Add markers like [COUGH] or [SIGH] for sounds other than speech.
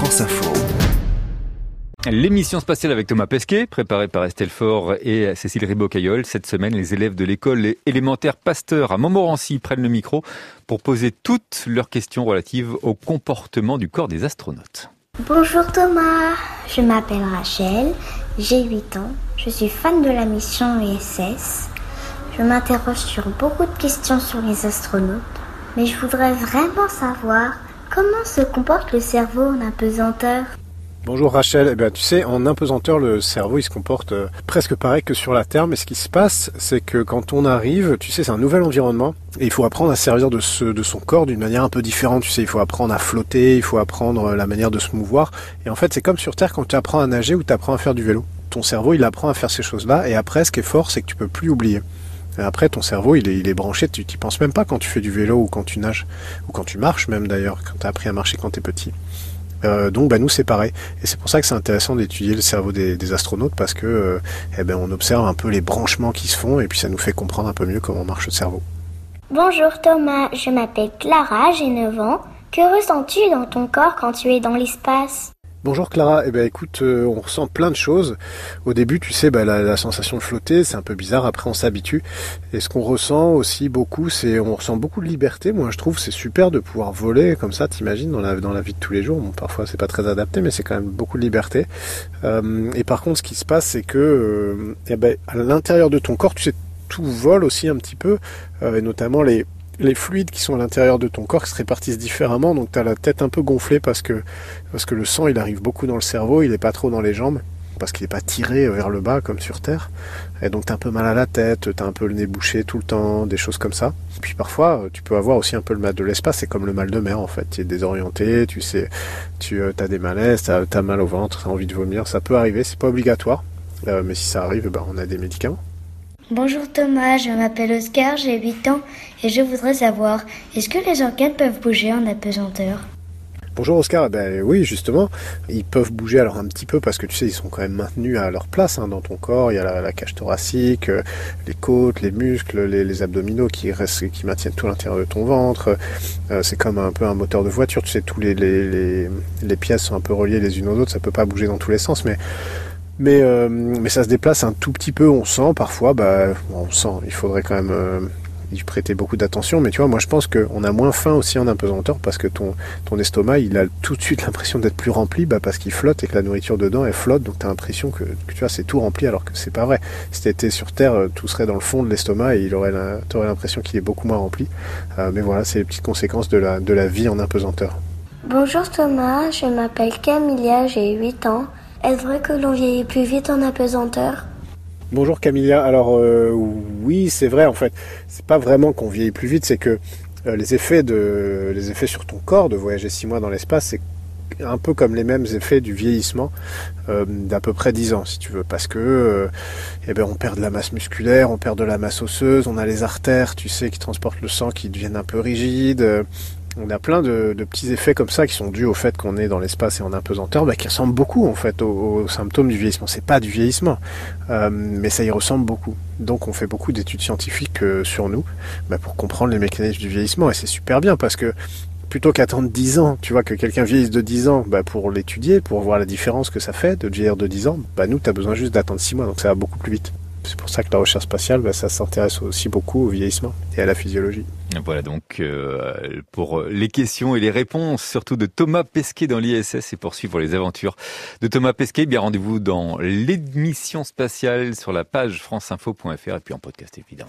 France Info. L'émission spatiale avec Thomas Pesquet, préparée par Estelle Faure et Cécile Ribot-Caillol. Cette semaine, les élèves de l'école élémentaire Pasteur à Montmorency prennent le micro pour poser toutes leurs questions relatives au comportement du corps des astronautes. Bonjour Thomas, je m'appelle Rachel, j'ai 8 ans, je suis fan de la mission ISS. Je m'interroge sur beaucoup de questions sur les astronautes, mais je voudrais vraiment savoir comment se comporte le cerveau en apesanteur. Bonjour Rachel, eh bien, tu sais, en impesanteur, le cerveau il se comporte euh, presque pareil que sur la Terre, mais ce qui se passe, c'est que quand on arrive, tu sais, c'est un nouvel environnement, et il faut apprendre à servir de, ce, de son corps d'une manière un peu différente, tu sais, il faut apprendre à flotter, il faut apprendre euh, la manière de se mouvoir, et en fait c'est comme sur Terre quand tu apprends à nager ou tu apprends à faire du vélo. Ton cerveau il apprend à faire ces choses-là, et après ce qui est fort, c'est que tu peux plus oublier. Après, ton cerveau, il est, il est branché, tu t'y penses même pas quand tu fais du vélo ou quand tu nages, ou quand tu marches même d'ailleurs, quand tu as appris à marcher quand tu es petit. Euh, donc bah, nous c'est et c'est pour ça que c'est intéressant d'étudier le cerveau des, astronautes parce que euh, eh ben, on observe un peu les branchements qui se font et puis ça nous fait comprendre un peu mieux comment marche le cerveau. Bonjour Thomas, je m'appelle Clara, j'ai 9 ans. Que ressens-tu dans ton corps quand tu es dans l'espace? Bonjour Clara, eh ben écoute, euh, on ressent plein de choses. Au début, tu sais, bah, la, sensation de flotter, c'est un peu bizarre. Après, on s'habitue. Et ce qu'on ressent aussi beaucoup, c'est on ressent beaucoup de liberté. Moi, je trouve c'est super de pouvoir voler comme ça. T'imagines dans la dans la vie de tous les jours. Bon, parfois, c'est pas très adapté, mais c'est quand même beaucoup de liberté. Euh, et par contre, ce qui se passe, c'est que euh, eh ben, à l'intérieur de ton corps, tu sais, tout vole aussi un petit peu, et notamment les les fluides qui sont à l'intérieur de ton corps se répartissent différemment. Donc tu as la tête un peu gonflée parce que, le sang il arrive beaucoup dans le cerveau, il n'est pas trop dans les jambes parce qu'il n'est pas tiré vers le bas comme sur Terre. Et donc tu as un peu mal à la tête, tu as un peu le nez bouché tout le temps, des choses comme ça. Et puis parfois, tu peux avoir aussi un peu le mal de l'espace, c'est comme le mal de mer en fait. Tu es désorienté, tu sais, tu euh, as des malaises, tu as, mal au ventre, tu as envie de vomir, ça peut arriver, c'est pas obligatoire. Euh, mais si ça arrive, ben, on a des médicaments. Bonjour Thomas, je m'appelle Oscar, j'ai 8 ans et je voudrais savoir, est-ce que les organes peuvent bouger en apesanteur? Bonjour Oscar, eh ben oui justement, ils peuvent bouger alors un petit peu parce que tu sais ils sont quand même maintenus à leur place hein, dans ton corps, il y a la, cage thoracique, euh, les côtes, les muscles, les, abdominaux qui restent, qui maintiennent tout l'intérieur de ton ventre, euh, c'est comme un peu un moteur de voiture, tu sais tous les, les, les, pièces sont un peu reliées les unes aux autres, ça peut pas bouger dans tous les sens mais mais, euh, mais ça se déplace un tout petit peu, on sent parfois, bah, on sent, il faudrait quand même euh, y prêter beaucoup d'attention. Mais tu vois, moi je pense qu'on a moins faim aussi en impesanteur parce que ton, ton estomac, il a tout de suite [LAUGHS] l'impression d'être plus rempli bah, parce qu'il flotte et que la nourriture dedans, elle flotte. Donc tu as l'impression que, tu vois, c'est tout rempli alors que c'est pas vrai. Si tu sur Terre, euh, tout serait dans le fond de l'estomac et il aurait l'impression qu'il est beaucoup moins rempli. mais voilà, c'est les petites conséquences de la, de la vie en impesanteur. Bonjour Thomas, je m'appelle Camilia, j'ai 8 ans. Est-ce vrai que l'on vieillit plus vite en apesanteur? Bonjour Camilla. Alors euh, oui, c'est vrai en fait. C'est pas vraiment qu'on vieillit plus vite, c'est que euh, les effets de les effets sur ton corps de voyager six mois dans l'espace, c'est un peu comme les mêmes effets du vieillissement euh, d'à peu près 10 ans si tu veux parce que eh ben on perd de la masse musculaire, on perd de la masse osseuse, on a les artères, tu sais qui transportent le sang qui deviennent un peu rigides, on a plein de, petits effets comme ça qui sont dus au fait qu'on est dans l'espace et en apesanteur, bah, qui ressemblent beaucoup en fait aux, symptômes du vieillissement. C'est pas du vieillissement, euh, mais ça y ressemble beaucoup. Donc on fait beaucoup d'études scientifiques euh, sur nous bah, pour comprendre les mécanismes du vieillissement et c'est super bien parce que plutôt qu'attendre 10 ans, tu vois, que quelqu'un vieillisse de 10 ans bah, pour l'étudier, pour voir la différence que ça fait de vieillir de 10 ans, bah, nous, tu as besoin juste d'attendre 6 mois, donc ça va beaucoup plus vite. C'est pour ça que la recherche spatiale, bah, ça s'intéresse aussi beaucoup au vieillissement et à la physiologie. Voilà donc euh, pour les questions et les réponses, surtout de Thomas Pesquet dans l'ISS et poursuivre les aventures de Thomas Pesquet. Bien rendez-vous dans l'émission spatiale sur la page franceinfo.fr et puis en podcast évidemment.